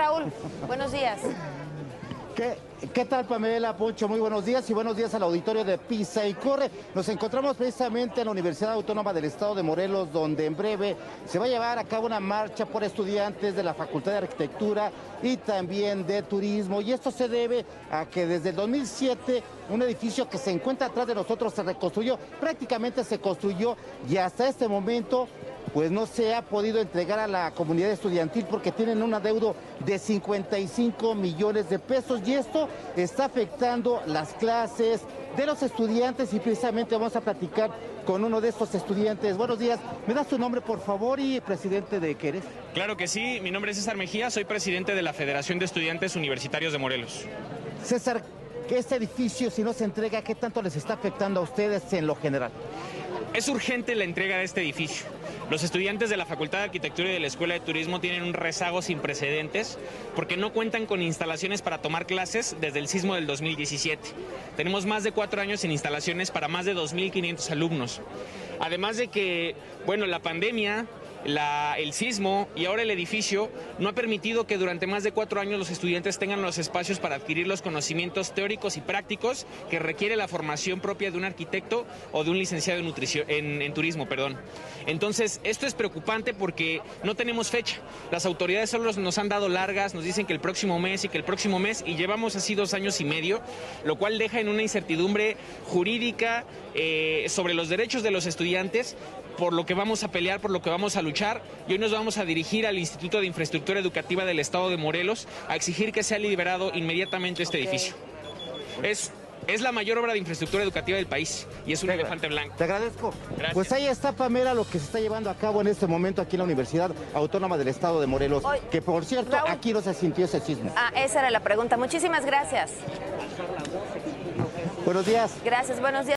Raúl? Buenos días. ¿Qué, ¿Qué, tal Pamela Poncho? Muy buenos días y buenos días al auditorio de Pisa y Corre. Nos encontramos precisamente en la Universidad Autónoma del Estado de Morelos, donde en breve se va a llevar a cabo una marcha por estudiantes de la Facultad de Arquitectura y también de Turismo. Y esto se debe a que desde el 2007 un edificio que se encuentra atrás de nosotros se reconstruyó, prácticamente se construyó y hasta este momento pues no se ha podido entregar a la comunidad estudiantil porque tienen un adeudo de 55 millones de pesos y esto está afectando las clases de los estudiantes y precisamente vamos a platicar con uno de estos estudiantes. Buenos días, ¿me das tu nombre por favor y presidente de qué eres? Claro que sí, mi nombre es César Mejía, soy presidente de la Federación de Estudiantes Universitarios de Morelos. César, este edificio si no se entrega, ¿qué tanto les está afectando a ustedes en lo general? Es urgente la entrega de este edificio. Los estudiantes de la Facultad de Arquitectura y de la Escuela de Turismo tienen un rezago sin precedentes porque no cuentan con instalaciones para tomar clases desde el sismo del 2017. Tenemos más de cuatro años sin instalaciones para más de 2.500 alumnos. Además de que, bueno, la pandemia el sismo y ahora el edificio no ha permitido que durante más de cuatro años los estudiantes tengan los espacios para adquirir los conocimientos teóricos y prácticos que requiere la formación propia de un arquitecto o de un licenciado en turismo. Perdón. Entonces, esto es preocupante porque no tenemos fecha. Las autoridades solo nos han dado largas, nos dicen que el próximo mes y que el próximo mes, y llevamos así dos años y medio, lo cual deja en una incertidumbre jurídica eh, sobre los derechos de los estudiantes, por lo que vamos a pelear, por lo que vamos a luchar. Y hoy nos vamos a dirigir al Instituto de Infraestructura Educativa del Estado de Morelos a exigir que sea liberado inmediatamente este edificio. Es es la mayor obra de infraestructura educativa del país y es un elefante blanco. Te agradezco. Gracias. Pues ahí está, Pamela, lo que se está llevando a cabo en este momento aquí en la Universidad Autónoma del Estado de Morelos. Hoy, que por cierto, Raúl, aquí no se sintió ese sismo. Ah, esa era la pregunta. Muchísimas gracias. Buenos días. Gracias, buenos días.